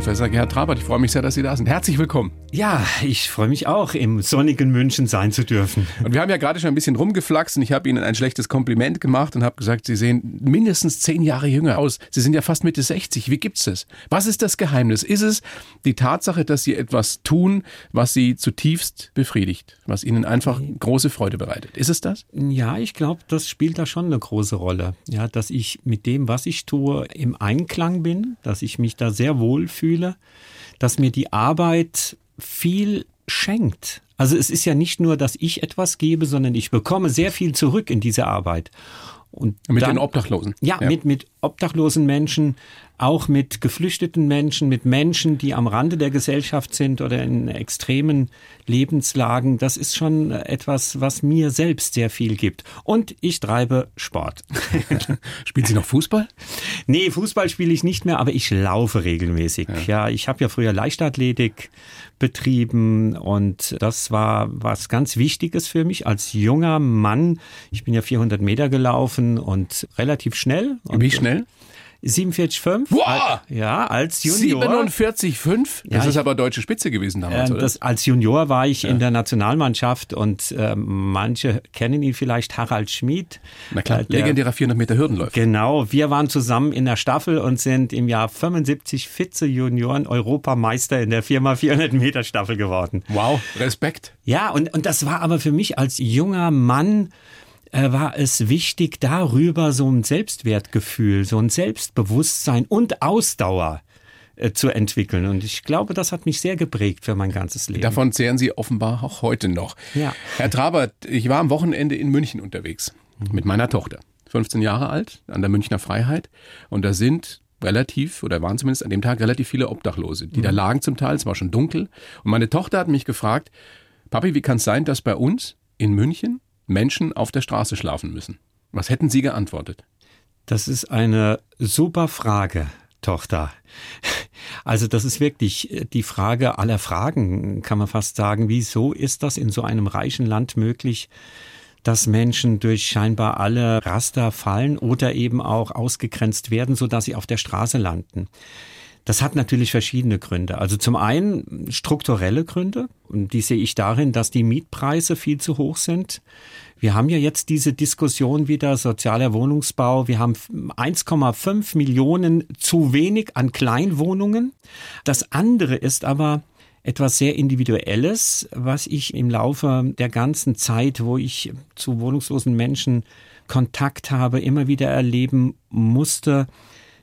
Professor Gerhard Trabert, ich freue mich sehr, dass Sie da sind. Herzlich willkommen. Ja, ich freue mich auch, im sonnigen München sein zu dürfen. Und wir haben ja gerade schon ein bisschen rumgeflaxt und ich habe Ihnen ein schlechtes Kompliment gemacht und habe gesagt, Sie sehen mindestens zehn Jahre jünger aus. Sie sind ja fast Mitte 60. Wie gibt's das? Was ist das Geheimnis? Ist es die Tatsache, dass Sie etwas tun, was Sie zutiefst befriedigt, was Ihnen einfach große Freude bereitet? Ist es das? Ja, ich glaube, das spielt da schon eine große Rolle. Ja, dass ich mit dem, was ich tue, im Einklang bin, dass ich mich da sehr wohl fühle, dass mir die Arbeit viel schenkt. Also es ist ja nicht nur, dass ich etwas gebe, sondern ich bekomme sehr viel zurück in diese Arbeit. Und mit dann, den Obdachlosen. Ja, ja, Mit, mit obdachlosen Menschen, auch mit geflüchteten Menschen, mit Menschen, die am Rande der Gesellschaft sind oder in extremen Lebenslagen. Das ist schon etwas, was mir selbst sehr viel gibt. Und ich treibe Sport. Spielen Sie noch Fußball? Nee, Fußball spiele ich nicht mehr, aber ich laufe regelmäßig. Ja, ja ich habe ja früher Leichtathletik betrieben und das war was ganz Wichtiges für mich als junger Mann. Ich bin ja 400 Meter gelaufen und relativ schnell. Wie schnell? 47,5. Wow! Ja, als Junior. 47,5? Das ja, ist aber deutsche Spitze gewesen damals, äh, oder? Das, als Junior war ich ja. in der Nationalmannschaft und äh, manche kennen ihn vielleicht, Harald Schmid. Na klar, äh, der, legendärer 400 Meter Hürdenläufer. Genau, wir waren zusammen in der Staffel und sind im Jahr 75 Vize-Junioren Europameister in der 4x400 Meter Staffel geworden. Wow, Respekt. Ja, und, und das war aber für mich als junger Mann äh, war es wichtig, darüber so ein Selbstwertgefühl, so ein Selbstbewusstsein und Ausdauer äh, zu entwickeln. Und ich glaube, das hat mich sehr geprägt für mein ganzes Leben. Davon zehren Sie offenbar auch heute noch. Ja. Herr Trabert, ich war am Wochenende in München unterwegs mhm. mit meiner Tochter. 15 Jahre alt, an der Münchner Freiheit. Und da sind relativ, oder waren zumindest an dem Tag relativ viele Obdachlose, die mhm. da lagen zum Teil, es war schon dunkel. Und meine Tochter hat mich gefragt, Papi, wie kann es sein, dass bei uns in München Menschen auf der Straße schlafen müssen? Was hätten Sie geantwortet? Das ist eine super Frage, Tochter. Also das ist wirklich die Frage aller Fragen, kann man fast sagen. Wieso ist das in so einem reichen Land möglich, dass Menschen durch scheinbar alle Raster fallen oder eben auch ausgegrenzt werden, sodass sie auf der Straße landen? Das hat natürlich verschiedene Gründe. Also zum einen strukturelle Gründe. Und die sehe ich darin, dass die Mietpreise viel zu hoch sind. Wir haben ja jetzt diese Diskussion wieder, sozialer Wohnungsbau. Wir haben 1,5 Millionen zu wenig an Kleinwohnungen. Das andere ist aber, etwas sehr Individuelles, was ich im Laufe der ganzen Zeit, wo ich zu wohnungslosen Menschen Kontakt habe, immer wieder erleben musste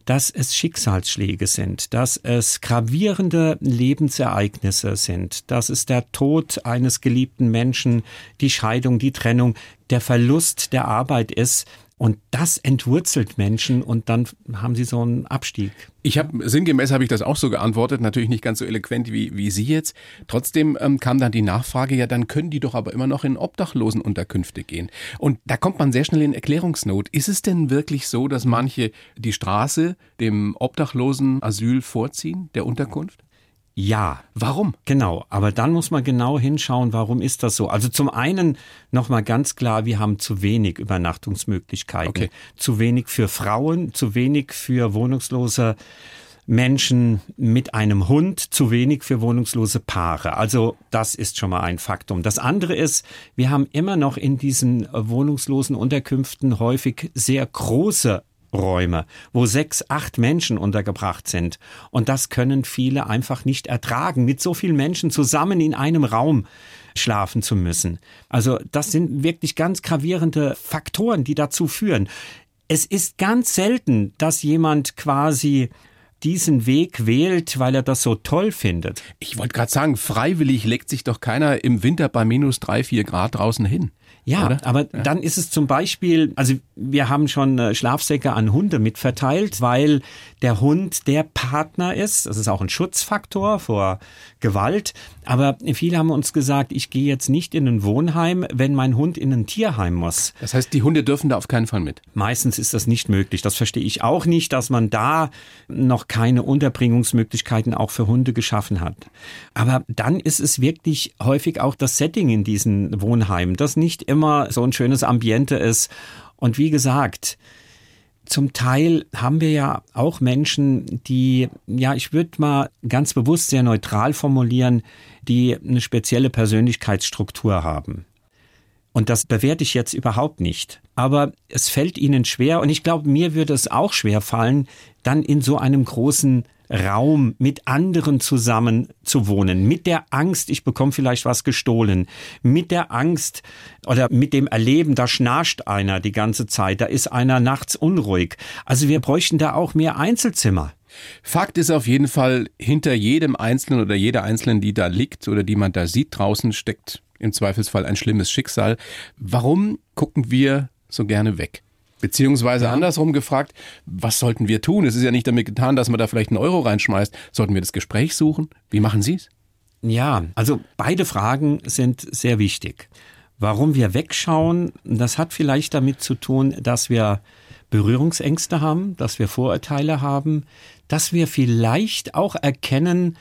dass es Schicksalsschläge sind, dass es gravierende Lebensereignisse sind, dass es der Tod eines geliebten Menschen, die Scheidung, die Trennung, der Verlust der Arbeit ist, und das entwurzelt Menschen und dann haben sie so einen Abstieg. Ich habe sinngemäß habe ich das auch so geantwortet, natürlich nicht ganz so eloquent wie, wie Sie jetzt. Trotzdem ähm, kam dann die Nachfrage, ja, dann können die doch aber immer noch in Obdachlosenunterkünfte gehen. Und da kommt man sehr schnell in Erklärungsnot. Ist es denn wirklich so, dass manche die Straße dem Obdachlosen Asyl vorziehen, der Unterkunft? Ja. Warum? Genau. Aber dann muss man genau hinschauen, warum ist das so? Also zum einen nochmal ganz klar, wir haben zu wenig Übernachtungsmöglichkeiten. Okay. Zu wenig für Frauen, zu wenig für wohnungslose Menschen mit einem Hund, zu wenig für wohnungslose Paare. Also das ist schon mal ein Faktum. Das andere ist, wir haben immer noch in diesen wohnungslosen Unterkünften häufig sehr große Räume, wo sechs, acht Menschen untergebracht sind. Und das können viele einfach nicht ertragen, mit so vielen Menschen zusammen in einem Raum schlafen zu müssen. Also das sind wirklich ganz gravierende Faktoren, die dazu führen. Es ist ganz selten, dass jemand quasi diesen Weg wählt, weil er das so toll findet. Ich wollte gerade sagen, freiwillig legt sich doch keiner im Winter bei minus drei, vier Grad draußen hin. Ja, oder? aber ja. dann ist es zum Beispiel, also wir haben schon äh, Schlafsäcke an Hunde mitverteilt, weil der Hund der Partner ist. Das ist auch ein Schutzfaktor vor Gewalt. Aber viele haben uns gesagt, ich gehe jetzt nicht in ein Wohnheim, wenn mein Hund in ein Tierheim muss. Das heißt, die Hunde dürfen da auf keinen Fall mit. Meistens ist das nicht möglich. Das verstehe ich auch nicht, dass man da noch keine Unterbringungsmöglichkeiten auch für Hunde geschaffen hat. Aber dann ist es wirklich häufig auch das Setting in diesen Wohnheimen, das nicht nicht immer so ein schönes Ambiente ist. Und wie gesagt, zum Teil haben wir ja auch Menschen, die, ja, ich würde mal ganz bewusst sehr neutral formulieren, die eine spezielle Persönlichkeitsstruktur haben. Und das bewerte ich jetzt überhaupt nicht. Aber es fällt ihnen schwer, und ich glaube, mir würde es auch schwer fallen, dann in so einem großen Raum mit anderen zusammen zu wohnen, mit der Angst, ich bekomme vielleicht was gestohlen, mit der Angst oder mit dem Erleben, da schnarcht einer die ganze Zeit, da ist einer nachts unruhig. Also wir bräuchten da auch mehr Einzelzimmer. Fakt ist auf jeden Fall, hinter jedem Einzelnen oder jeder Einzelnen, die da liegt oder die man da sieht draußen, steckt im Zweifelsfall ein schlimmes Schicksal. Warum gucken wir so gerne weg? Beziehungsweise ja. andersrum gefragt, was sollten wir tun? Es ist ja nicht damit getan, dass man da vielleicht einen Euro reinschmeißt. Sollten wir das Gespräch suchen? Wie machen Sie es? Ja, also beide Fragen sind sehr wichtig. Warum wir wegschauen, das hat vielleicht damit zu tun, dass wir Berührungsängste haben, dass wir Vorurteile haben, dass wir vielleicht auch erkennen,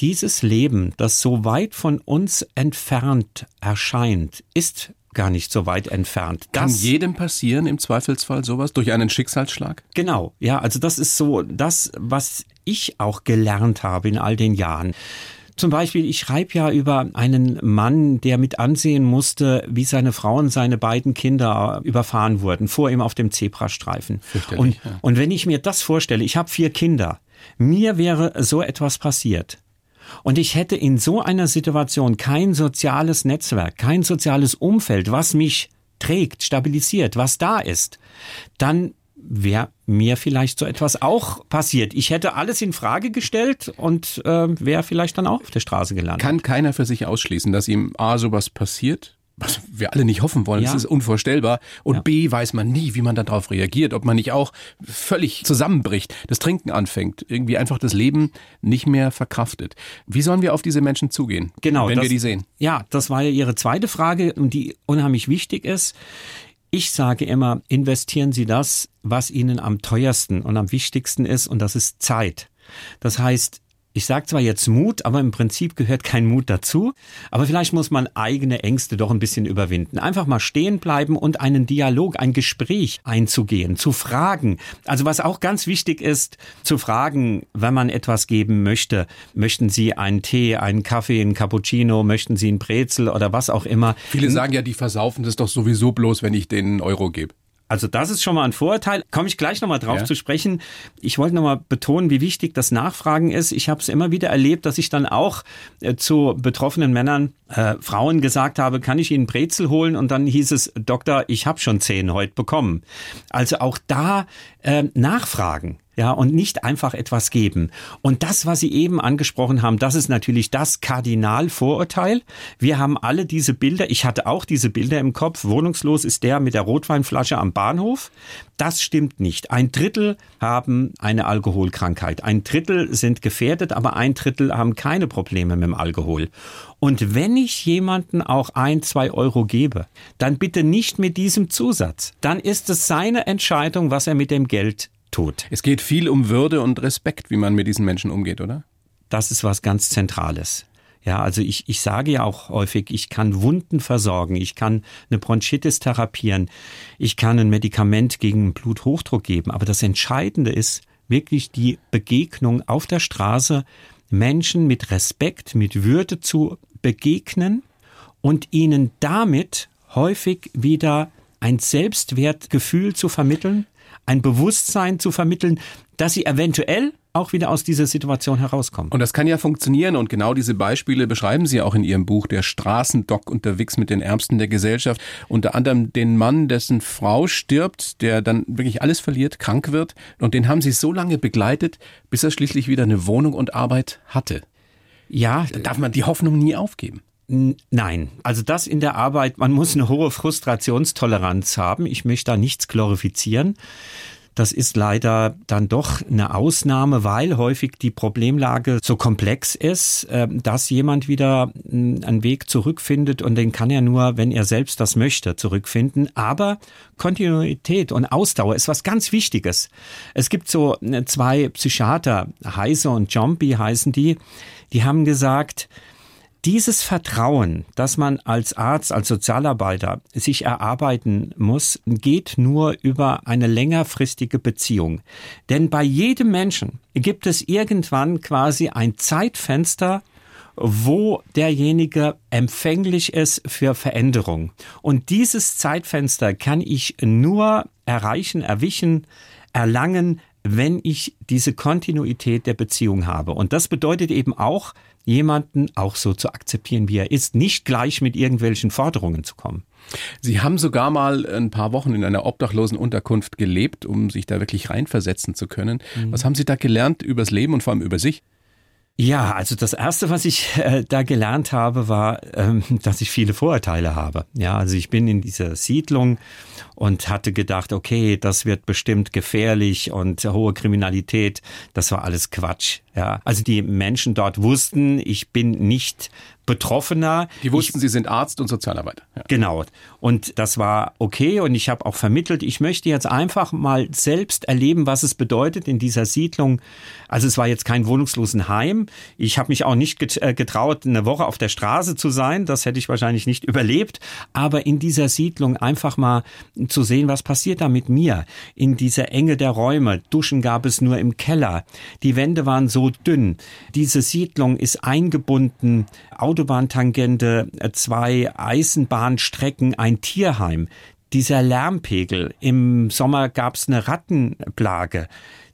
dieses Leben, das so weit von uns entfernt erscheint, ist gar nicht so weit entfernt. Das, Kann jedem passieren im Zweifelsfall sowas durch einen Schicksalsschlag? Genau, ja, also das ist so das, was ich auch gelernt habe in all den Jahren. Zum Beispiel, ich schreibe ja über einen Mann, der mit ansehen musste, wie seine Frau und seine beiden Kinder überfahren wurden, vor ihm auf dem Zebrastreifen. Und, ja. und wenn ich mir das vorstelle, ich habe vier Kinder, mir wäre so etwas passiert und ich hätte in so einer Situation kein soziales Netzwerk, kein soziales Umfeld, was mich trägt, stabilisiert, was da ist, dann wäre mir vielleicht so etwas auch passiert. Ich hätte alles in Frage gestellt und äh, wäre vielleicht dann auch auf der Straße gelandet. Kann keiner für sich ausschließen, dass ihm A sowas passiert was wir alle nicht hoffen wollen. Ja. Das ist unvorstellbar. Und ja. B weiß man nie, wie man darauf reagiert, ob man nicht auch völlig zusammenbricht, das Trinken anfängt, irgendwie einfach das Leben nicht mehr verkraftet. Wie sollen wir auf diese Menschen zugehen, genau, wenn das, wir die sehen? Ja, das war ja Ihre zweite Frage und die unheimlich wichtig ist. Ich sage immer, investieren Sie das, was Ihnen am teuersten und am wichtigsten ist, und das ist Zeit. Das heißt, ich sage zwar jetzt Mut, aber im Prinzip gehört kein Mut dazu. Aber vielleicht muss man eigene Ängste doch ein bisschen überwinden. Einfach mal stehen bleiben und einen Dialog, ein Gespräch einzugehen, zu fragen. Also was auch ganz wichtig ist, zu fragen, wenn man etwas geben möchte. Möchten Sie einen Tee, einen Kaffee, einen Cappuccino, möchten Sie einen Brezel oder was auch immer. Viele sagen ja, die versaufen das doch sowieso bloß, wenn ich denen einen Euro gebe. Also das ist schon mal ein Vorurteil. Komme ich gleich nochmal drauf ja. zu sprechen. Ich wollte nochmal betonen, wie wichtig das Nachfragen ist. Ich habe es immer wieder erlebt, dass ich dann auch äh, zu betroffenen Männern, äh, Frauen gesagt habe, kann ich Ihnen Brezel holen? Und dann hieß es, Doktor, ich habe schon zehn heute bekommen. Also auch da äh, nachfragen ja, und nicht einfach etwas geben. Und das, was Sie eben angesprochen haben, das ist natürlich das Kardinalvorurteil. Wir haben alle diese Bilder, ich hatte auch diese Bilder im Kopf, wohnungslos ist der mit der Rotweinflasche am Bahnhof. Das stimmt nicht. Ein Drittel haben eine Alkoholkrankheit. Ein Drittel sind gefährdet, aber ein Drittel haben keine Probleme mit dem Alkohol. Und wenn ich jemanden auch ein, zwei Euro gebe, dann bitte nicht mit diesem Zusatz. Dann ist es seine Entscheidung, was er mit dem Geld tut. Es geht viel um Würde und Respekt, wie man mit diesen Menschen umgeht, oder? Das ist was ganz Zentrales. Ja, also ich, ich sage ja auch häufig, ich kann Wunden versorgen, ich kann eine Bronchitis therapieren, ich kann ein Medikament gegen Bluthochdruck geben. Aber das Entscheidende ist wirklich die Begegnung auf der Straße, Menschen mit Respekt, mit Würde zu begegnen und ihnen damit häufig wieder ein Selbstwertgefühl zu vermitteln, ein Bewusstsein zu vermitteln, dass sie eventuell auch wieder aus dieser Situation herauskommen. Und das kann ja funktionieren und genau diese Beispiele beschreiben Sie auch in Ihrem Buch Der Straßendock unterwegs mit den Ärmsten der Gesellschaft. Unter anderem den Mann, dessen Frau stirbt, der dann wirklich alles verliert, krank wird und den haben Sie so lange begleitet, bis er schließlich wieder eine Wohnung und Arbeit hatte. Ja. Da darf man die Hoffnung nie aufgeben. Nein, also das in der Arbeit, man muss eine hohe Frustrationstoleranz haben. Ich möchte da nichts glorifizieren. Das ist leider dann doch eine Ausnahme, weil häufig die Problemlage so komplex ist, ähm, dass jemand wieder einen Weg zurückfindet und den kann er nur, wenn er selbst das möchte, zurückfinden. Aber Kontinuität und Ausdauer ist was ganz Wichtiges. Es gibt so äh, zwei Psychiater, Heise und Jumpy heißen die, die haben gesagt, Dieses Vertrauen, das man als Arzt, als Sozialarbeiter sich erarbeiten muss, geht nur über eine längerfristige Beziehung. Denn bei jedem Menschen gibt es irgendwann quasi ein Zeitfenster, wo derjenige empfänglich ist für Veränderung. Und dieses Zeitfenster kann ich nur erreichen, erwischen, erlangen, wenn ich diese Kontinuität der Beziehung habe. Und das bedeutet eben auch, jemanden auch so zu akzeptieren, wie er ist, nicht gleich mit irgendwelchen Forderungen zu kommen. Sie haben sogar mal ein paar Wochen in einer obdachlosen Unterkunft gelebt, um sich da wirklich reinversetzen zu können. Mhm. Was haben Sie da gelernt übers Leben und vor allem über sich? Ja, also das erste, was ich äh, da gelernt habe, war, ähm, dass ich viele Vorurteile habe. Ja, also ich bin in dieser Siedlung und hatte gedacht, okay, das wird bestimmt gefährlich und hohe Kriminalität. Das war alles Quatsch. Ja, also die Menschen dort wussten, ich bin nicht Betroffener. Die wussten, ich, sie sind Arzt und Sozialarbeiter. Ja. Genau. Und das war okay. Und ich habe auch vermittelt, ich möchte jetzt einfach mal selbst erleben, was es bedeutet in dieser Siedlung. Also es war jetzt kein Wohnungslosenheim. Ich habe mich auch nicht äh, getraut, eine Woche auf der Straße zu sein. Das hätte ich wahrscheinlich nicht überlebt. Aber in dieser Siedlung einfach mal zu sehen, was passiert da mit mir. In dieser Enge der Räume. Duschen gab es nur im Keller. Die Wände waren so dünn. Diese Siedlung ist eingebunden. Autobahntangente, zwei Eisenbahnstrecken, ein Tierheim. Dieser Lärmpegel. Im Sommer gab es eine Rattenplage.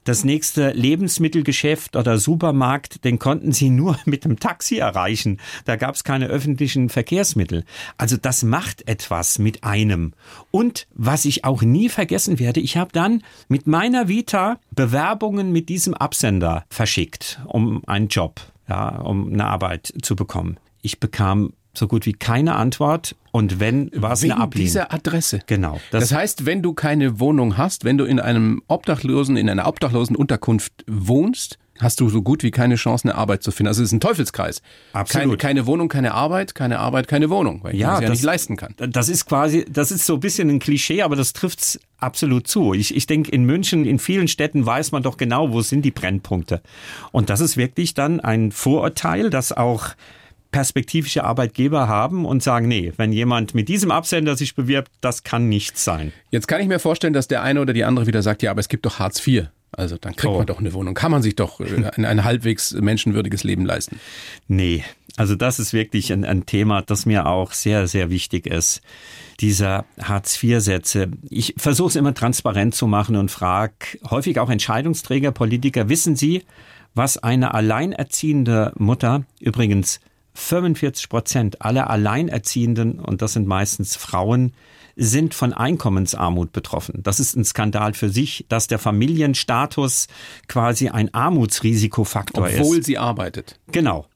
Das nächste Lebensmittelgeschäft oder Supermarkt, den konnten sie nur mit dem Taxi erreichen. Da gab es keine öffentlichen Verkehrsmittel. Also das macht etwas mit einem. Und was ich auch nie vergessen werde, ich habe dann mit meiner Vita Bewerbungen mit diesem Absender verschickt, um einen Job, ja, um eine Arbeit zu bekommen. Ich bekam so gut wie keine Antwort und wenn war es eine Ablehnung. dieser Adresse. Genau. Das, das, heißt, wenn du keine Wohnung hast, wenn du in einem Obdachlosen in einer obdachlosen Unterkunft wohnst, hast du so gut wie keine Chance, eine Arbeit zu finden. Also es ist ein Teufelskreis. Absolut. Keine, keine Wohnung, keine Arbeit, keine Arbeit, keine Wohnung, weil ich ja, das ja nicht leisten kann. Das ist quasi, das ist so ein bisschen ein Klischee, aber das trifft's absolut zu. Ich, ich denke, in München, in vielen Städten weiß man doch genau, wo sind die Brennpunkte. Und das ist wirklich dann ein Vorurteil, das auch perspektivische Arbeitgeber haben und sagen, nee, wenn jemand mit diesem Absender sich bewirbt, das kann nichts sein. Jetzt kann ich mir vorstellen, dass der eine oder die andere wieder sagt, ja, aber es gibt doch Hartz IV. Also dann kriegt oh. man doch eine Wohnung. Kann man sich doch äh, ein, ein halbwegs menschenwürdiges Leben leisten? Nee, also das ist wirklich ein, ein Thema, das mir auch sehr, sehr wichtig ist. Dieser Hartz-IV-Sätze. Ich versuche es immer transparent zu machen und frage häufig auch Entscheidungsträger, Politiker, wissen Sie, was eine alleinerziehende Mutter, übrigens 45 Prozent aller Alleinerziehenden, und das sind meistens Frauen, sind von Einkommensarmut betroffen. Das ist ein Skandal für sich, dass der Familienstatus quasi ein Armutsrisikofaktor Obwohl ist. Obwohl sie arbeitet. Genau.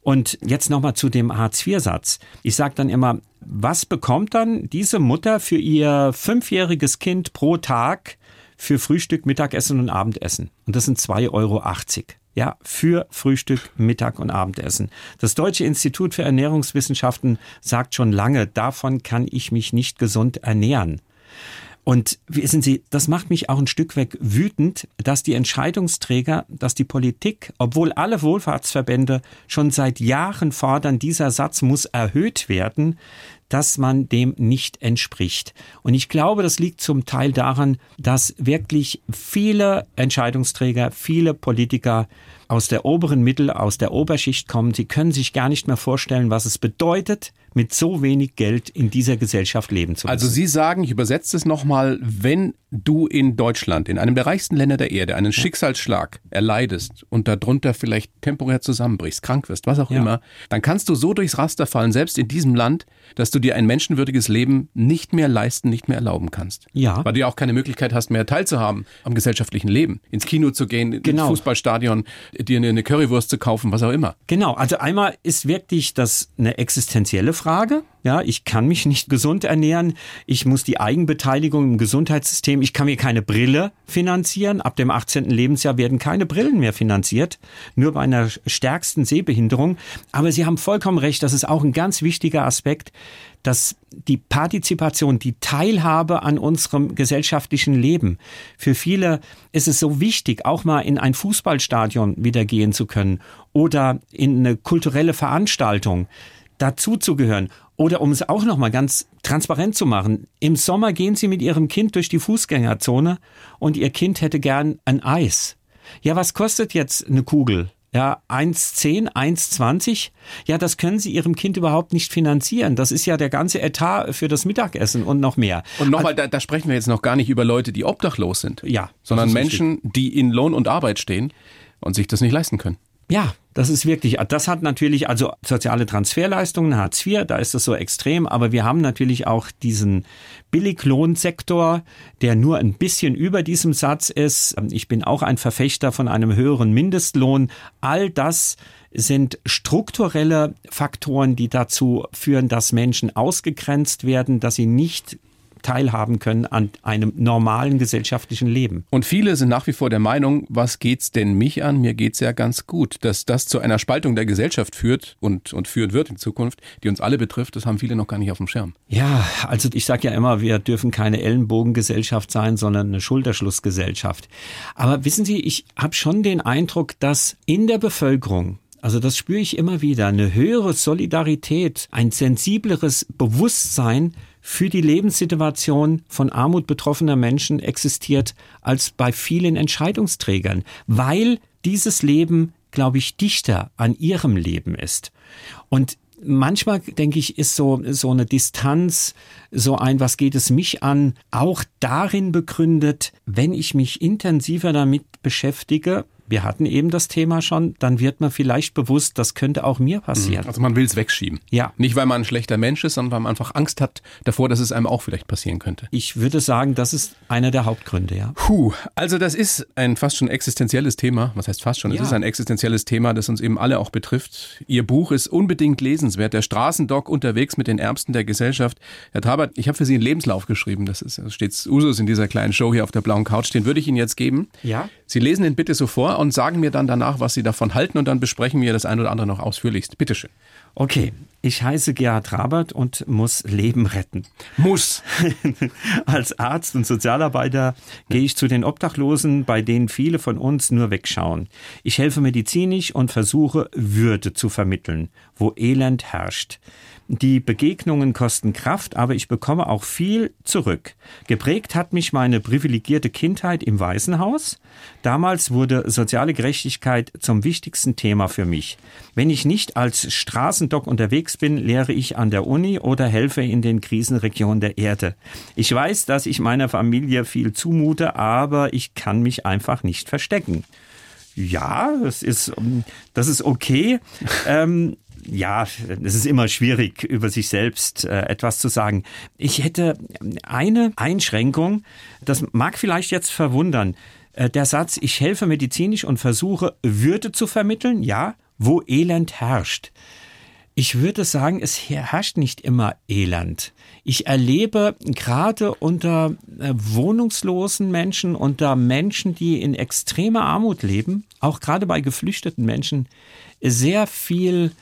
Und jetzt nochmal zu dem Hartz-IV-Satz. Ich sage dann immer, was bekommt dann diese Mutter für ihr fünfjähriges Kind pro Tag für Frühstück, Mittagessen und Abendessen? Und das sind 2,80 Euro ja, für Frühstück, Mittag und Abendessen. Das Deutsche Institut für Ernährungswissenschaften sagt schon lange, davon kann ich mich nicht gesund ernähren. Und wissen Sie, das macht mich auch ein Stück weg wütend, dass die Entscheidungsträger, dass die Politik, obwohl alle Wohlfahrtsverbände schon seit Jahren fordern, dieser Satz muss erhöht werden, dass man dem nicht entspricht. Und ich glaube, das liegt zum Teil daran, dass wirklich viele Entscheidungsträger, viele Politiker aus der oberen Mittel, aus der Oberschicht kommen. Sie können sich gar nicht mehr vorstellen, was es bedeutet, mit so wenig Geld in dieser Gesellschaft leben zu also müssen. Also Sie sagen, ich übersetze es nochmal, wenn du in Deutschland, in einem der reichsten Länder der Erde, einen Schicksalsschlag erleidest und darunter vielleicht temporär zusammenbrichst, krank wirst, was auch ja. immer, dann kannst du so durchs Raster fallen, selbst in diesem Land, dass du dir ein menschenwürdiges Leben nicht mehr leisten, nicht mehr erlauben kannst. Ja. Weil du ja auch keine Möglichkeit hast, mehr teilzuhaben am gesellschaftlichen Leben. Ins Kino zu gehen, genau. ins Fußballstadion, dir eine Currywurst zu kaufen, was auch immer. Genau. Also einmal ist wirklich das eine existenzielle Frage. Ja, ich kann mich nicht gesund ernähren. Ich muss die Eigenbeteiligung im Gesundheitssystem, ich kann mir keine Brille finanzieren. Ab dem 18. Lebensjahr werden keine Brillen mehr finanziert. Nur bei einer stärksten Sehbehinderung. Aber Sie haben vollkommen recht. Das ist auch ein ganz wichtiger Aspekt, dass die Partizipation, die Teilhabe an unserem gesellschaftlichen Leben, für viele ist es so wichtig, auch mal in ein Fußballstadion wieder gehen zu können oder in eine kulturelle Veranstaltung dazuzugehören. Oder um es auch noch mal ganz transparent zu machen, im Sommer gehen Sie mit Ihrem Kind durch die Fußgängerzone und Ihr Kind hätte gern ein Eis. Ja, was kostet jetzt eine Kugel? Ja, 1,10, 1,20. Ja, das können Sie Ihrem Kind überhaupt nicht finanzieren. Das ist ja der ganze Etat für das Mittagessen und noch mehr. Und nochmal, da, da sprechen wir jetzt noch gar nicht über Leute, die obdachlos sind. Ja. Sondern Menschen, richtig. die in Lohn und Arbeit stehen und sich das nicht leisten können. Ja, das ist wirklich, das hat natürlich, also soziale Transferleistungen, Hartz IV, da ist das so extrem, aber wir haben natürlich auch diesen Billiglohnsektor, der nur ein bisschen über diesem Satz ist. Ich bin auch ein Verfechter von einem höheren Mindestlohn. All das sind strukturelle Faktoren, die dazu führen, dass Menschen ausgegrenzt werden, dass sie nicht teilhaben können an einem normalen gesellschaftlichen Leben. Und viele sind nach wie vor der Meinung, was geht's denn mich an? Mir geht's ja ganz gut. Dass das zu einer Spaltung der Gesellschaft führt und, und führen wird in Zukunft, die uns alle betrifft, das haben viele noch gar nicht auf dem Schirm. Ja, also ich sage ja immer, wir dürfen keine Ellenbogengesellschaft sein, sondern eine Schulterschlussgesellschaft. Aber wissen Sie, ich habe schon den Eindruck, dass in der Bevölkerung also das spüre ich immer wieder. Eine höhere Solidarität, ein sensibleres Bewusstsein für die Lebenssituation von Armut betroffener Menschen existiert als bei vielen Entscheidungsträgern, weil dieses Leben, glaube ich, dichter an ihrem Leben ist. Und manchmal denke ich, ist so, so eine Distanz, so ein, was geht es mich an, auch darin begründet, wenn ich mich intensiver damit beschäftige, wir hatten eben das Thema schon, dann wird man vielleicht bewusst, das könnte auch mir passieren. Also man will es wegschieben. Ja. Nicht, weil man ein schlechter Mensch ist, sondern weil man einfach Angst hat davor, dass es einem auch vielleicht passieren könnte. Ich würde sagen, das ist einer der Hauptgründe, ja. Puh, also das ist ein fast schon existenzielles Thema. Was heißt fast schon? Ja. Es ist ein existenzielles Thema, das uns eben alle auch betrifft. Ihr Buch ist unbedingt lesenswert. Der Straßendoc unterwegs mit den Ärmsten der Gesellschaft. Herr Trabert, ich habe für Sie einen Lebenslauf geschrieben. Das ist das steht Usus in dieser kleinen Show hier auf der blauen Couch. Den würde ich Ihnen jetzt geben. Ja. Sie lesen ihn bitte so vor und sagen mir dann danach, was Sie davon halten und dann besprechen wir das ein oder andere noch ausführlichst. Bitte schön. Okay, ich heiße Gerhard Rabert und muss Leben retten. Muss. Als Arzt und Sozialarbeiter gehe ich zu den Obdachlosen, bei denen viele von uns nur wegschauen. Ich helfe medizinisch und versuche Würde zu vermitteln, wo Elend herrscht. Die Begegnungen kosten Kraft, aber ich bekomme auch viel zurück. Geprägt hat mich meine privilegierte Kindheit im Waisenhaus. Damals wurde soziale Gerechtigkeit zum wichtigsten Thema für mich. Wenn ich nicht als Straßendoc unterwegs bin, lehre ich an der Uni oder helfe in den Krisenregionen der Erde. Ich weiß, dass ich meiner Familie viel zumute, aber ich kann mich einfach nicht verstecken. Ja, das ist, das ist okay. ähm, ja, es ist immer schwierig, über sich selbst äh, etwas zu sagen. Ich hätte eine Einschränkung, das mag vielleicht jetzt verwundern. Äh, der Satz, ich helfe medizinisch und versuche Würde zu vermitteln, ja, wo Elend herrscht. Ich würde sagen, es herrscht nicht immer Elend. Ich erlebe gerade unter äh, wohnungslosen Menschen, unter Menschen, die in extremer Armut leben, auch gerade bei geflüchteten Menschen, sehr viel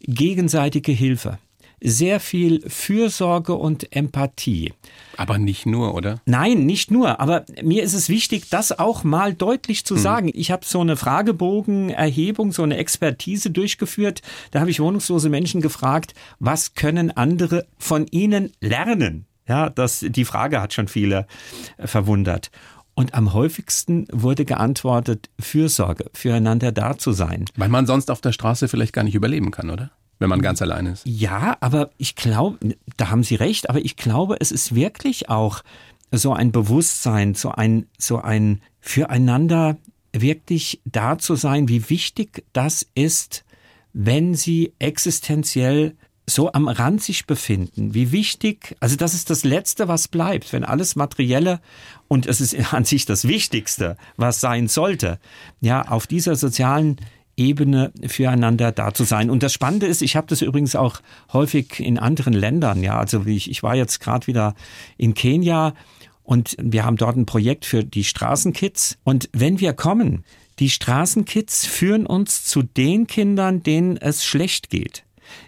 gegenseitige Hilfe, sehr viel Fürsorge und Empathie. Aber nicht nur, oder? Nein, nicht nur. Aber mir ist es wichtig, das auch mal deutlich zu hm. sagen. Ich habe so eine Fragebogenerhebung, so eine Expertise durchgeführt. Da habe ich wohnungslose Menschen gefragt, was können andere von ihnen lernen? Ja, das, die Frage hat schon viele verwundert. Und am häufigsten wurde geantwortet, Fürsorge, füreinander da zu sein. Weil man sonst auf der Straße vielleicht gar nicht überleben kann, oder? Wenn man ganz allein ist. Ja, aber ich glaube, da haben Sie recht, aber ich glaube, es ist wirklich auch so ein Bewusstsein, so ein, so ein Füreinander wirklich da zu sein, wie wichtig das ist, wenn Sie existenziell so am Rand sich befinden, wie wichtig, also das ist das Letzte, was bleibt, wenn alles Materielle und es ist an sich das Wichtigste, was sein sollte, ja, auf dieser sozialen Ebene füreinander da zu sein. Und das Spannende ist, ich habe das übrigens auch häufig in anderen Ländern, ja, also ich, ich war jetzt gerade wieder in Kenia und wir haben dort ein Projekt für die Straßenkids. Und wenn wir kommen, die Straßenkids führen uns zu den Kindern, denen es schlecht geht.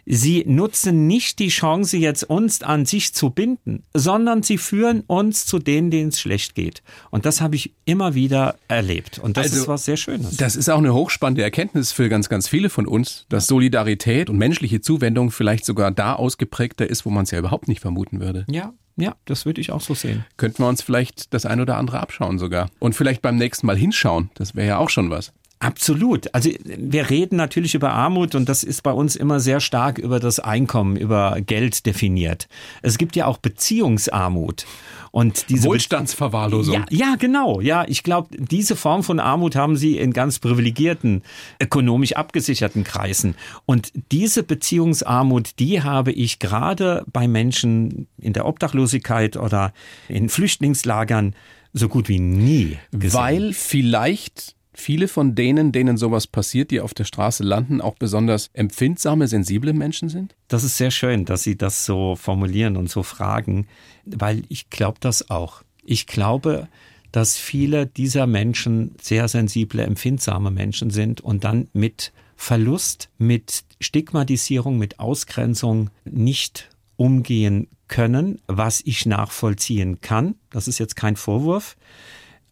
Sie nutzen nicht die Chance, jetzt uns an sich zu binden, sondern sie führen uns zu denen, denen es schlecht geht. Und das habe ich immer wieder erlebt. Und das also, ist was sehr Schönes. Das ist auch eine hochspannende Erkenntnis für ganz, ganz viele von uns, dass Solidarität und menschliche Zuwendung vielleicht sogar da ausgeprägter ist, wo man es ja überhaupt nicht vermuten würde. Ja, ja, das würde ich auch so sehen. Könnten wir uns vielleicht das ein oder andere abschauen sogar. Und vielleicht beim nächsten Mal hinschauen. Das wäre ja auch schon was. Absolut. Also wir reden natürlich über Armut und das ist bei uns immer sehr stark über das Einkommen, über Geld definiert. Es gibt ja auch Beziehungsarmut. Und diese Wohlstandsverwahrlosung. Ja, ja, genau. Ja, ich glaube, diese Form von Armut haben sie in ganz privilegierten, ökonomisch abgesicherten Kreisen. Und diese Beziehungsarmut, die habe ich gerade bei Menschen in der Obdachlosigkeit oder in Flüchtlingslagern so gut wie nie gesehen. Weil vielleicht viele von denen, denen sowas passiert, die auf der Straße landen, auch besonders empfindsame, sensible Menschen sind? Das ist sehr schön, dass Sie das so formulieren und so fragen, weil ich glaube das auch. Ich glaube, dass viele dieser Menschen sehr sensible, empfindsame Menschen sind und dann mit Verlust, mit Stigmatisierung, mit Ausgrenzung nicht umgehen können, was ich nachvollziehen kann. Das ist jetzt kein Vorwurf.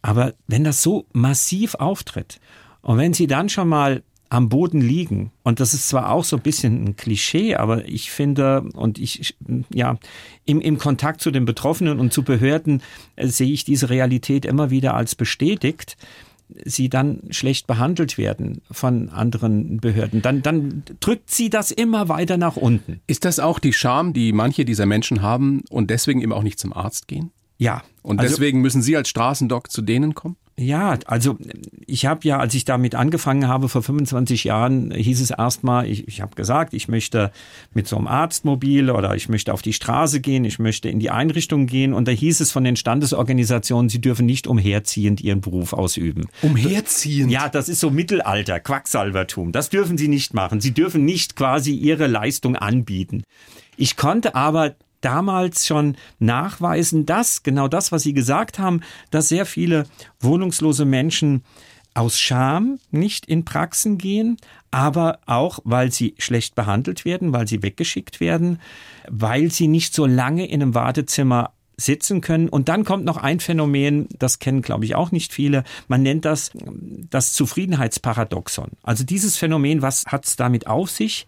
Aber wenn das so massiv auftritt und wenn sie dann schon mal am Boden liegen. Und das ist zwar auch so ein bisschen ein Klischee, aber ich finde, und ich, ja, im, im Kontakt zu den Betroffenen und zu Behörden äh, sehe ich diese Realität immer wieder als bestätigt sie dann schlecht behandelt werden von anderen Behörden, dann, dann drückt sie das immer weiter nach unten. Ist das auch die Scham, die manche dieser Menschen haben und deswegen eben auch nicht zum Arzt gehen? Ja. Und also, deswegen müssen Sie als Straßendoc zu denen kommen? Ja, also ich habe ja, als ich damit angefangen habe vor 25 Jahren, hieß es erstmal, ich, ich habe gesagt, ich möchte mit so einem Arztmobil oder ich möchte auf die Straße gehen, ich möchte in die Einrichtung gehen und da hieß es von den Standesorganisationen, sie dürfen nicht umherziehend ihren Beruf ausüben. Umherziehend? Ja, das ist so Mittelalter, Quacksalbertum. Das dürfen sie nicht machen. Sie dürfen nicht quasi ihre Leistung anbieten. Ich konnte aber damals schon nachweisen, dass genau das, was Sie gesagt haben, dass sehr viele wohnungslose Menschen aus Scham nicht in Praxen gehen, aber auch, weil sie schlecht behandelt werden, weil sie weggeschickt werden, weil sie nicht so lange in einem Wartezimmer sitzen können. Und dann kommt noch ein Phänomen, das kennen, glaube ich, auch nicht viele. Man nennt das das Zufriedenheitsparadoxon. Also dieses Phänomen, was hat es damit auf sich?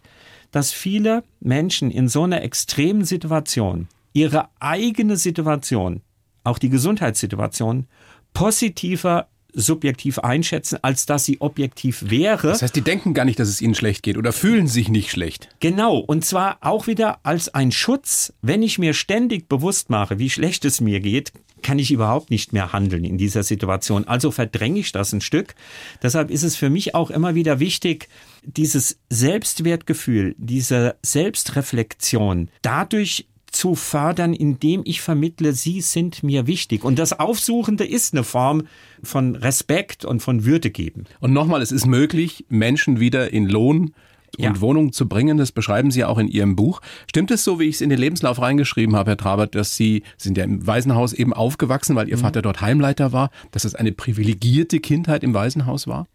Dass viele Menschen in so einer extremen Situation ihre eigene Situation, auch die Gesundheitssituation, positiver subjektiv einschätzen, als dass sie objektiv wäre. Das heißt, die denken gar nicht, dass es ihnen schlecht geht oder fühlen sich nicht schlecht. Genau, und zwar auch wieder als ein Schutz, wenn ich mir ständig bewusst mache, wie schlecht es mir geht, kann ich überhaupt nicht mehr handeln in dieser Situation. Also verdränge ich das ein Stück. Deshalb ist es für mich auch immer wieder wichtig, dieses Selbstwertgefühl, diese Selbstreflexion dadurch zu fördern, indem ich vermittle, sie sind mir wichtig. Und das Aufsuchende ist eine Form von Respekt und von Würde geben. Und nochmal, es ist möglich, Menschen wieder in Lohn und ja. Wohnung zu bringen. Das beschreiben Sie auch in Ihrem Buch. Stimmt es so, wie ich es in den Lebenslauf reingeschrieben habe, Herr Trabert, dass Sie sind ja im Waisenhaus eben aufgewachsen, weil Ihr mhm. Vater dort Heimleiter war, dass es eine privilegierte Kindheit im Waisenhaus war?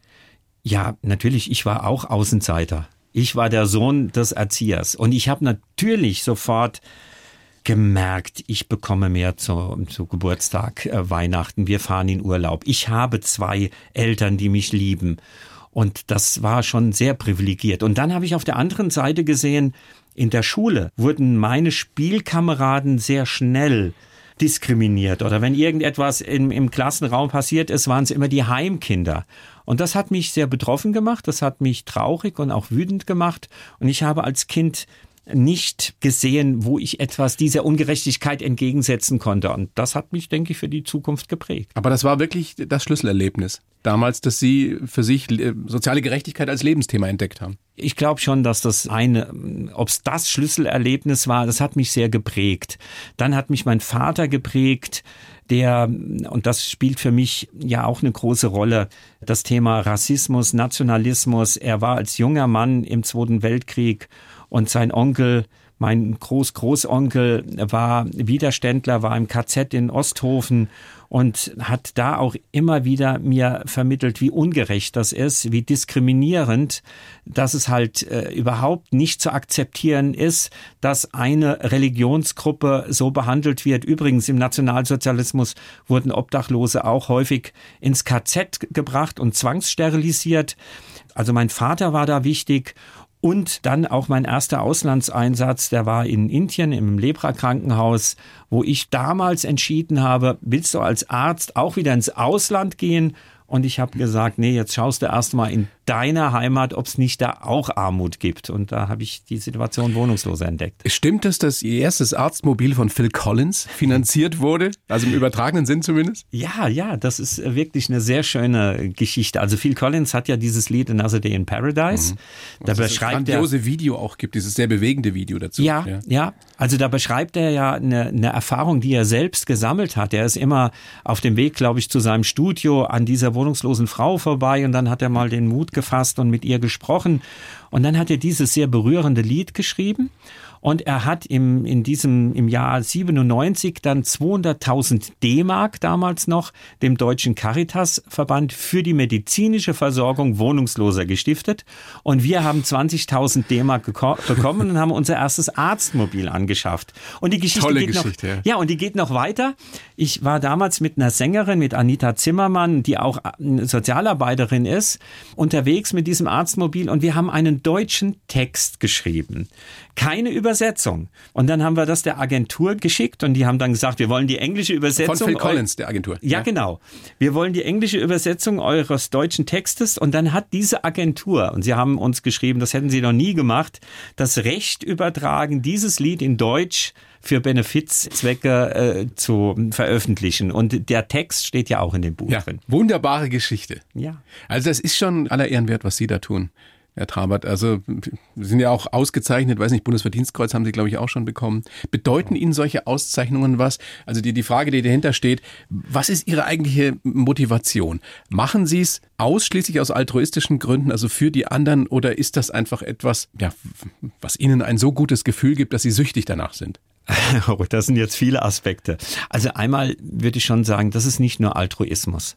Ja, natürlich. Ich war auch Außenseiter. Ich war der Sohn des Erziehers. Und ich habe natürlich sofort gemerkt, ich bekomme mehr zu, zu Geburtstag, äh, Weihnachten, wir fahren in Urlaub. Ich habe zwei Eltern, die mich lieben. Und das war schon sehr privilegiert. Und dann habe ich auf der anderen Seite gesehen, in der Schule wurden meine Spielkameraden sehr schnell diskriminiert. Oder wenn irgendetwas im, im Klassenraum passiert ist, waren es immer die Heimkinder. Und das hat mich sehr betroffen gemacht, das hat mich traurig und auch wütend gemacht. Und ich habe als Kind nicht gesehen, wo ich etwas dieser Ungerechtigkeit entgegensetzen konnte. Und das hat mich, denke ich, für die Zukunft geprägt. Aber das war wirklich das Schlüsselerlebnis damals, dass Sie für sich äh, soziale Gerechtigkeit als Lebensthema entdeckt haben. Ich glaube schon, dass das eine, ob es das Schlüsselerlebnis war, das hat mich sehr geprägt. Dann hat mich mein Vater geprägt, der, und das spielt für mich ja auch eine große Rolle, das Thema Rassismus, Nationalismus. Er war als junger Mann im Zweiten Weltkrieg und sein Onkel mein Groß-Großonkel war Widerständler, war im KZ in Osthofen und hat da auch immer wieder mir vermittelt, wie ungerecht das ist, wie diskriminierend, dass es halt äh, überhaupt nicht zu akzeptieren ist, dass eine Religionsgruppe so behandelt wird. Übrigens im Nationalsozialismus wurden Obdachlose auch häufig ins KZ gebracht und zwangssterilisiert. Also mein Vater war da wichtig und dann auch mein erster Auslandseinsatz, der war in Indien im Lepra-Krankenhaus, wo ich damals entschieden habe, willst du als Arzt auch wieder ins Ausland gehen? Und ich habe gesagt, nee, jetzt schaust du erst mal in deiner Heimat, ob es nicht da auch Armut gibt. Und da habe ich die Situation Wohnungsloser entdeckt. Stimmt es, dass Ihr erstes Arztmobil von Phil Collins finanziert wurde? Also im übertragenen Sinn zumindest? Ja, ja, das ist wirklich eine sehr schöne Geschichte. Also Phil Collins hat ja dieses Lied Another Day in Paradise. Mhm. Da beschreibt er... grandiose Video auch gibt, dieses sehr bewegende Video dazu. Ja, ja, ja. Also da beschreibt er ja eine, eine Erfahrung, die er selbst gesammelt hat. Er ist immer auf dem Weg, glaube ich, zu seinem Studio an dieser wohnungslosen Frau vorbei und dann hat er mal den Mut gefasst und mit ihr gesprochen. Und dann hat er dieses sehr berührende Lied geschrieben. Und er hat im, in diesem, im Jahr 97 dann 200.000 D-Mark damals noch dem Deutschen Caritas-Verband für die medizinische Versorgung Wohnungsloser gestiftet. Und wir haben 20.000 D-Mark bekommen und haben unser erstes Arztmobil angeschafft. Und die Geschichte Tolle geht Geschichte, noch, ja. ja, und die geht noch weiter. Ich war damals mit einer Sängerin, mit Anita Zimmermann, die auch Sozialarbeiterin ist, unterwegs mit diesem Arztmobil und wir haben einen deutschen Text geschrieben keine Übersetzung. Und dann haben wir das der Agentur geschickt und die haben dann gesagt, wir wollen die englische Übersetzung. Von Phil Collins, der Agentur. Ja, ja, genau. Wir wollen die englische Übersetzung eures deutschen Textes und dann hat diese Agentur, und sie haben uns geschrieben, das hätten sie noch nie gemacht, das Recht übertragen, dieses Lied in Deutsch für Benefizzwecke äh, zu veröffentlichen. Und der Text steht ja auch in dem Buch ja, drin. Wunderbare Geschichte. Ja. Also das ist schon aller Ehren wert, was Sie da tun. Herr Trabert. Also Sie sind ja auch ausgezeichnet, weiß nicht, Bundesverdienstkreuz haben Sie, glaube ich, auch schon bekommen. Bedeuten Ihnen solche Auszeichnungen was? Also die, die Frage, die dahinter steht, was ist Ihre eigentliche Motivation? Machen Sie es ausschließlich aus altruistischen Gründen, also für die anderen, oder ist das einfach etwas, ja, was Ihnen ein so gutes Gefühl gibt, dass Sie süchtig danach sind? Oh, das sind jetzt viele Aspekte. Also einmal würde ich schon sagen, das ist nicht nur Altruismus.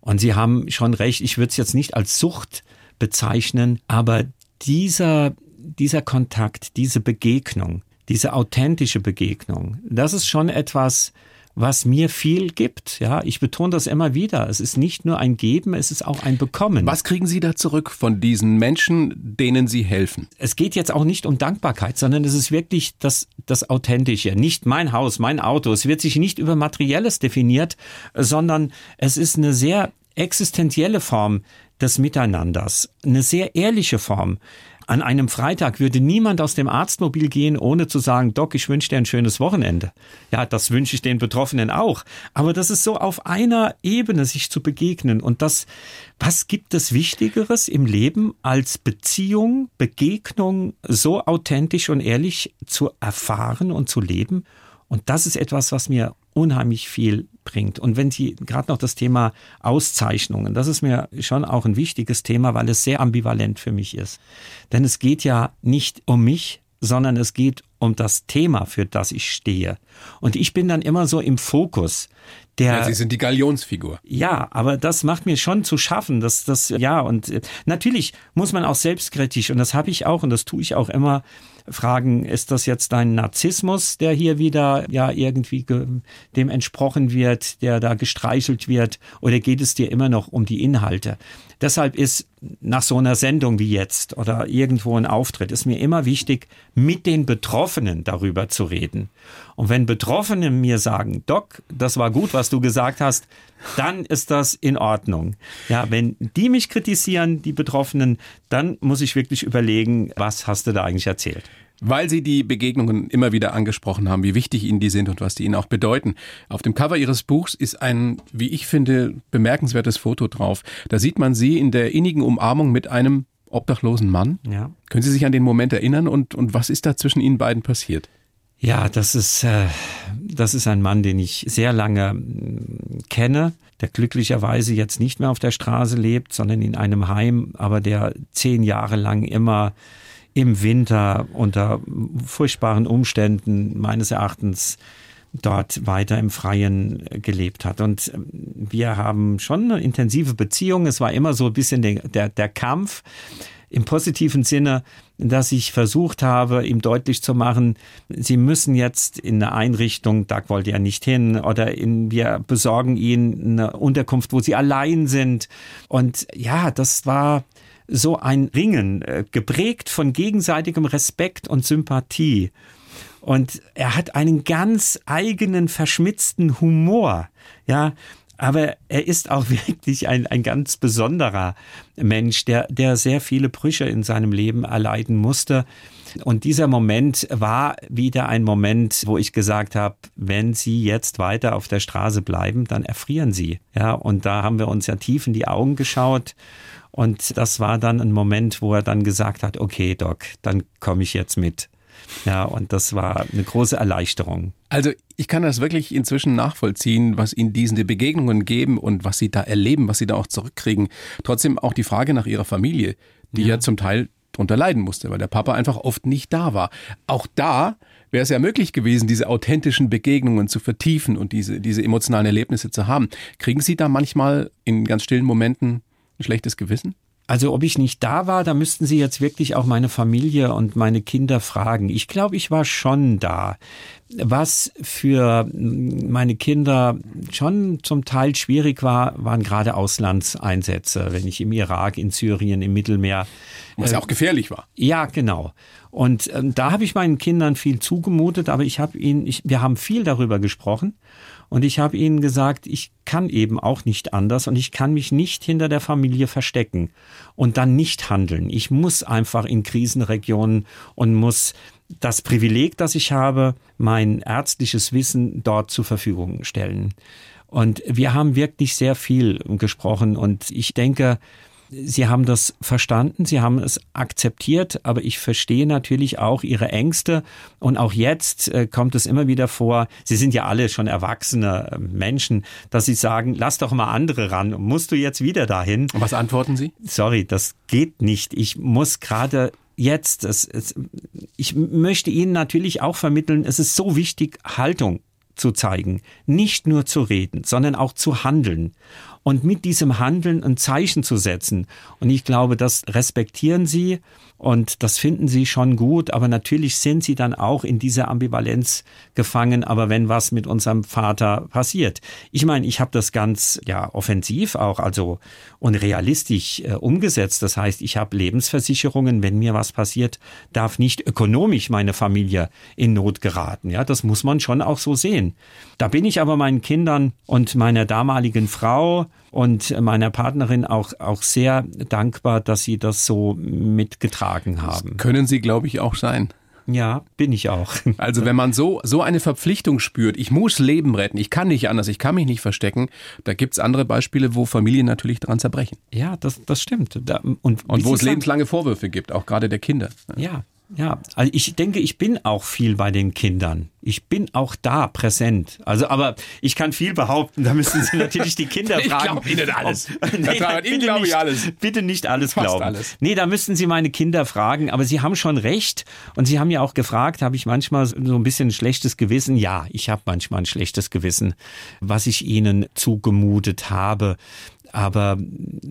Und Sie haben schon recht, ich würde es jetzt nicht als Sucht bezeichnen. Aber dieser, dieser Kontakt, diese Begegnung, diese authentische Begegnung, das ist schon etwas, was mir viel gibt. Ja, ich betone das immer wieder. Es ist nicht nur ein Geben, es ist auch ein Bekommen. Was kriegen Sie da zurück von diesen Menschen, denen Sie helfen? Es geht jetzt auch nicht um Dankbarkeit, sondern es ist wirklich das, das Authentische. Nicht mein Haus, mein Auto. Es wird sich nicht über Materielles definiert, sondern es ist eine sehr existenzielle Form des Miteinanders, eine sehr ehrliche Form. An einem Freitag würde niemand aus dem Arztmobil gehen, ohne zu sagen, Doc, ich wünsche dir ein schönes Wochenende. Ja, das wünsche ich den Betroffenen auch. Aber das ist so auf einer Ebene, sich zu begegnen. Und das, was gibt es Wichtigeres im Leben als Beziehung, Begegnung so authentisch und ehrlich zu erfahren und zu leben? Und das ist etwas, was mir unheimlich viel bringt. Und wenn Sie gerade noch das Thema Auszeichnungen, das ist mir schon auch ein wichtiges Thema, weil es sehr ambivalent für mich ist. Denn es geht ja nicht um mich, sondern es geht um das Thema, für das ich stehe. Und ich bin dann immer so im Fokus. Der, ja, Sie sind die Galionsfigur. Ja, aber das macht mir schon zu schaffen, dass das ja und äh, natürlich muss man auch selbstkritisch und das habe ich auch und das tue ich auch immer fragen, ist das jetzt ein Narzissmus, der hier wieder ja irgendwie dem entsprochen wird, der da gestreichelt wird, oder geht es dir immer noch um die Inhalte? Deshalb ist nach so einer Sendung wie jetzt oder irgendwo ein Auftritt, ist mir immer wichtig, mit den Betroffenen darüber zu reden. Und wenn Betroffene mir sagen, Doc, das war gut, was du gesagt hast, dann ist das in Ordnung. Ja, wenn die mich kritisieren, die Betroffenen, dann muss ich wirklich überlegen, was hast du da eigentlich erzählt. Weil Sie die Begegnungen immer wieder angesprochen haben, wie wichtig Ihnen die sind und was die Ihnen auch bedeuten. Auf dem Cover Ihres Buchs ist ein, wie ich finde, bemerkenswertes Foto drauf. Da sieht man Sie in der innigen Umarmung mit einem obdachlosen Mann. Ja. Können Sie sich an den Moment erinnern und, und was ist da zwischen Ihnen beiden passiert? Ja, das ist, äh, das ist ein Mann, den ich sehr lange äh, kenne, der glücklicherweise jetzt nicht mehr auf der Straße lebt, sondern in einem Heim, aber der zehn Jahre lang immer im Winter unter furchtbaren Umständen meines Erachtens dort weiter im Freien gelebt hat. Und ähm, wir haben schon eine intensive Beziehung. Es war immer so ein bisschen der, der, der Kampf im positiven Sinne, dass ich versucht habe, ihm deutlich zu machen, Sie müssen jetzt in eine Einrichtung, da wollte er nicht hin, oder in, wir besorgen Ihnen eine Unterkunft, wo Sie allein sind. Und ja, das war so ein Ringen, äh, geprägt von gegenseitigem Respekt und Sympathie. Und er hat einen ganz eigenen, verschmitzten Humor. Ja, aber er ist auch wirklich ein, ein ganz besonderer Mensch, der, der sehr viele Brüche in seinem Leben erleiden musste. Und dieser Moment war wieder ein Moment, wo ich gesagt habe, wenn Sie jetzt weiter auf der Straße bleiben, dann erfrieren Sie. Ja, und da haben wir uns ja tief in die Augen geschaut. Und das war dann ein Moment, wo er dann gesagt hat, okay, Doc, dann komme ich jetzt mit. Ja, und das war eine große Erleichterung. Also ich kann das wirklich inzwischen nachvollziehen, was Ihnen diese Begegnungen geben und was Sie da erleben, was Sie da auch zurückkriegen. Trotzdem auch die Frage nach Ihrer Familie, die ja, ja zum Teil drunter leiden musste, weil der Papa einfach oft nicht da war. Auch da wäre es ja möglich gewesen, diese authentischen Begegnungen zu vertiefen und diese, diese emotionalen Erlebnisse zu haben. Kriegen Sie da manchmal in ganz stillen Momenten ein schlechtes Gewissen? Also ob ich nicht da war, da müssten Sie jetzt wirklich auch meine Familie und meine Kinder fragen. Ich glaube, ich war schon da. Was für meine Kinder schon zum Teil schwierig war, waren gerade Auslandseinsätze, wenn ich im Irak, in Syrien, im Mittelmeer. Was ja äh, auch gefährlich war. Ja, genau. Und ähm, da habe ich meinen Kindern viel zugemutet, aber ich habe ihnen, ich, wir haben viel darüber gesprochen. Und ich habe ihnen gesagt, ich kann eben auch nicht anders und ich kann mich nicht hinter der Familie verstecken und dann nicht handeln. Ich muss einfach in Krisenregionen und muss das Privileg, das ich habe, mein ärztliches Wissen dort zur Verfügung stellen. Und wir haben wirklich sehr viel gesprochen und ich denke, Sie haben das verstanden, Sie haben es akzeptiert, aber ich verstehe natürlich auch Ihre Ängste. Und auch jetzt äh, kommt es immer wieder vor, Sie sind ja alle schon erwachsene äh, Menschen, dass Sie sagen, lass doch mal andere ran. Musst du jetzt wieder dahin? Und was antworten Sie? Sorry, das geht nicht. Ich muss gerade jetzt, es, es, ich möchte Ihnen natürlich auch vermitteln, es ist so wichtig, Haltung zu zeigen, nicht nur zu reden, sondern auch zu handeln und mit diesem Handeln ein Zeichen zu setzen. Und ich glaube, das respektieren sie und das finden sie schon gut, aber natürlich sind sie dann auch in dieser Ambivalenz gefangen, aber wenn was mit unserem Vater passiert. Ich meine, ich habe das ganz ja offensiv auch also und realistisch äh, umgesetzt. Das heißt, ich habe Lebensversicherungen, wenn mir was passiert, darf nicht ökonomisch meine Familie in Not geraten. Ja, das muss man schon auch so sehen. Da bin ich aber meinen Kindern und meiner damaligen Frau und meiner Partnerin auch, auch sehr dankbar, dass sie das so mitgetragen haben. Das können Sie, glaube ich, auch sein. Ja, bin ich auch. Also wenn man so, so eine Verpflichtung spürt, ich muss Leben retten, ich kann nicht anders, ich kann mich nicht verstecken, da gibt es andere Beispiele, wo Familien natürlich daran zerbrechen. Ja, das, das stimmt. Da, und, und wo es lebenslange Vorwürfe gibt, auch gerade der Kinder. Ja, ja, also ich denke, ich bin auch viel bei den Kindern. Ich bin auch da präsent. Also, aber ich kann viel behaupten. Da müssen Sie natürlich die Kinder fragen. ich glaube Ihnen alles. Nee, Ihnen glaube ich alles. Bitte nicht alles Fast glauben. Alles. Nee, da müssten Sie meine Kinder fragen. Aber Sie haben schon recht. Und Sie haben ja auch gefragt, habe ich manchmal so ein bisschen ein schlechtes Gewissen? Ja, ich habe manchmal ein schlechtes Gewissen, was ich Ihnen zugemutet habe aber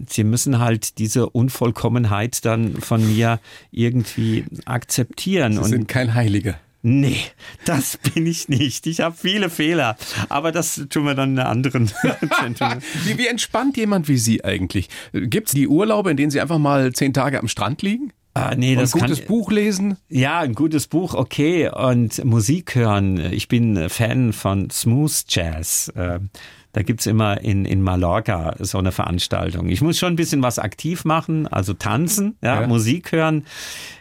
sie müssen halt diese Unvollkommenheit dann von mir irgendwie akzeptieren. Sie sind kein Heiliger. Nee, das bin ich nicht. Ich habe viele Fehler. Aber das tun wir dann in einer anderen wie, wie entspannt jemand wie Sie eigentlich? Gibt es die Urlaube, in denen Sie einfach mal zehn Tage am Strand liegen? Ah, nee, das ein gutes kann, Buch lesen? Ja, ein gutes Buch, okay. Und Musik hören. Ich bin Fan von Smooth Jazz. Da gibt's immer in, in Mallorca so eine Veranstaltung. Ich muss schon ein bisschen was aktiv machen, also tanzen, ja, ja. Musik hören.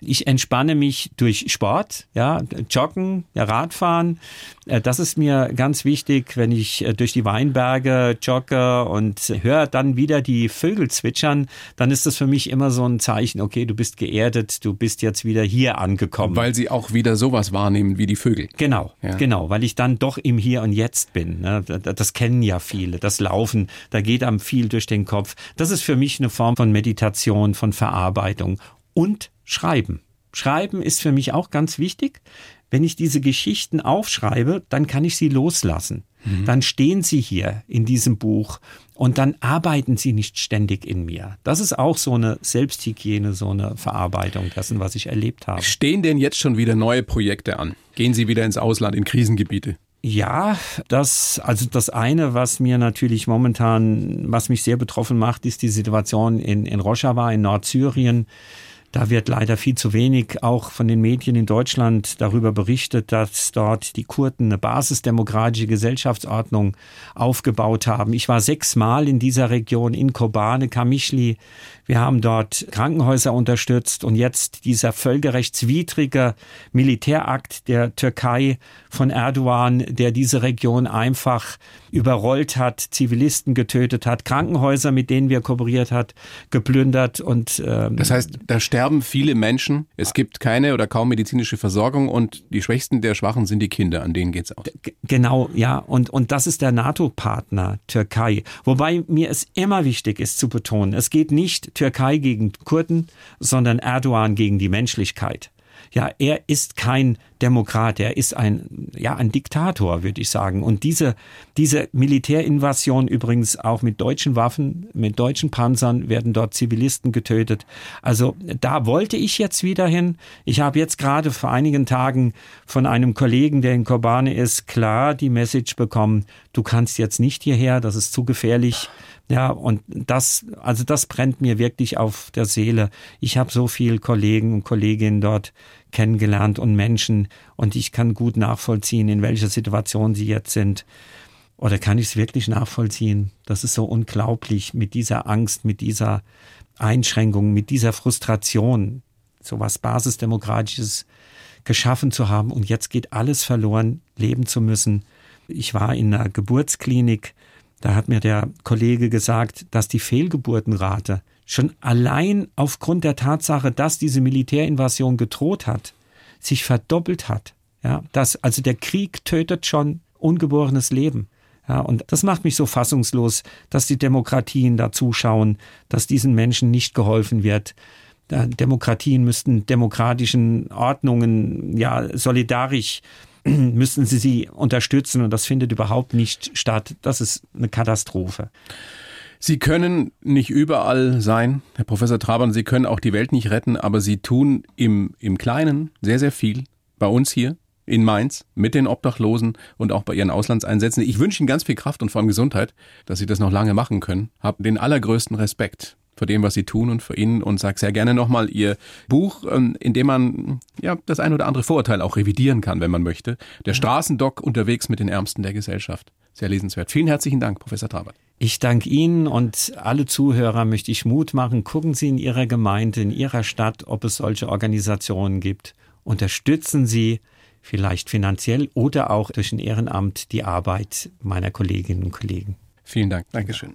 Ich entspanne mich durch Sport, ja, Joggen, ja, Radfahren. Äh, das ist mir ganz wichtig, wenn ich äh, durch die Weinberge jogge und höre dann wieder die Vögel zwitschern, dann ist das für mich immer so ein Zeichen, okay, du bist geerdet, du bist jetzt wieder hier angekommen. Weil sie auch wieder sowas wahrnehmen wie die Vögel. Genau, ja. genau, weil ich dann doch im Hier und Jetzt bin. Ne? Das kennen ja viele, das Laufen, da geht einem viel durch den Kopf. Das ist für mich eine Form von Meditation, von Verarbeitung und Schreiben. Schreiben ist für mich auch ganz wichtig. Wenn ich diese Geschichten aufschreibe, dann kann ich sie loslassen. Mhm. Dann stehen sie hier in diesem Buch und dann arbeiten sie nicht ständig in mir. Das ist auch so eine Selbsthygiene, so eine Verarbeitung dessen, was ich erlebt habe. Stehen denn jetzt schon wieder neue Projekte an? Gehen Sie wieder ins Ausland, in Krisengebiete? Ja, das, also das eine, was mir natürlich momentan, was mich sehr betroffen macht, ist die Situation in, in Rojava in Nordsyrien. Da wird leider viel zu wenig auch von den Medien in Deutschland darüber berichtet, dass dort die Kurden eine basisdemokratische Gesellschaftsordnung aufgebaut haben. Ich war sechsmal in dieser Region, in Kobane, Kamischli. Wir haben dort Krankenhäuser unterstützt und jetzt dieser völkerrechtswidrige Militärakt der Türkei von Erdogan, der diese Region einfach überrollt hat, Zivilisten getötet hat, Krankenhäuser, mit denen wir kooperiert hat, geplündert und ähm, das heißt, da sterben viele Menschen. Es gibt keine oder kaum medizinische Versorgung und die Schwächsten der Schwachen sind die Kinder, an denen geht's aus. Genau, ja und und das ist der NATO-Partner Türkei, wobei mir es immer wichtig ist zu betonen, es geht nicht Türkei gegen Kurden, sondern Erdogan gegen die Menschlichkeit ja, er ist kein Demokrat, er ist ein, ja, ein Diktator, würde ich sagen. Und diese, diese Militärinvasion übrigens auch mit deutschen Waffen, mit deutschen Panzern werden dort Zivilisten getötet. Also da wollte ich jetzt wieder hin. Ich habe jetzt gerade vor einigen Tagen von einem Kollegen, der in Kobane ist, klar die Message bekommen, du kannst jetzt nicht hierher, das ist zu gefährlich. Ja, und das, also das brennt mir wirklich auf der Seele. Ich habe so viel Kollegen und Kolleginnen dort kennengelernt und Menschen und ich kann gut nachvollziehen, in welcher Situation sie jetzt sind. Oder kann ich es wirklich nachvollziehen? Das ist so unglaublich mit dieser Angst, mit dieser Einschränkung, mit dieser Frustration, so was Basisdemokratisches geschaffen zu haben und jetzt geht alles verloren, leben zu müssen. Ich war in einer Geburtsklinik, da hat mir der Kollege gesagt, dass die Fehlgeburtenrate schon allein aufgrund der Tatsache, dass diese Militärinvasion gedroht hat, sich verdoppelt hat. Ja, dass also der Krieg tötet schon ungeborenes Leben. Ja, und das macht mich so fassungslos, dass die Demokratien da zuschauen, dass diesen Menschen nicht geholfen wird. Demokratien müssten demokratischen Ordnungen ja solidarisch müssen sie sie unterstützen und das findet überhaupt nicht statt. Das ist eine Katastrophe. Sie können nicht überall sein, Herr Professor Trabern, Sie können auch die Welt nicht retten, aber Sie tun im, im Kleinen sehr, sehr viel. Bei uns hier in Mainz mit den Obdachlosen und auch bei Ihren Auslandseinsätzen. Ich wünsche Ihnen ganz viel Kraft und vor allem Gesundheit, dass Sie das noch lange machen können. Hab den allergrößten Respekt vor dem, was Sie tun und für Ihnen und sage sehr gerne nochmal Ihr Buch, ähm, in dem man ja das ein oder andere Vorurteil auch revidieren kann, wenn man möchte. Der Straßendock unterwegs mit den Ärmsten der Gesellschaft. Sehr lesenswert. Vielen herzlichen Dank, Professor Trabert. Ich danke Ihnen und alle Zuhörer möchte ich Mut machen. Gucken Sie in Ihrer Gemeinde, in Ihrer Stadt, ob es solche Organisationen gibt. Unterstützen Sie vielleicht finanziell oder auch durch ein Ehrenamt die Arbeit meiner Kolleginnen und Kollegen. Vielen Dank. Dankeschön.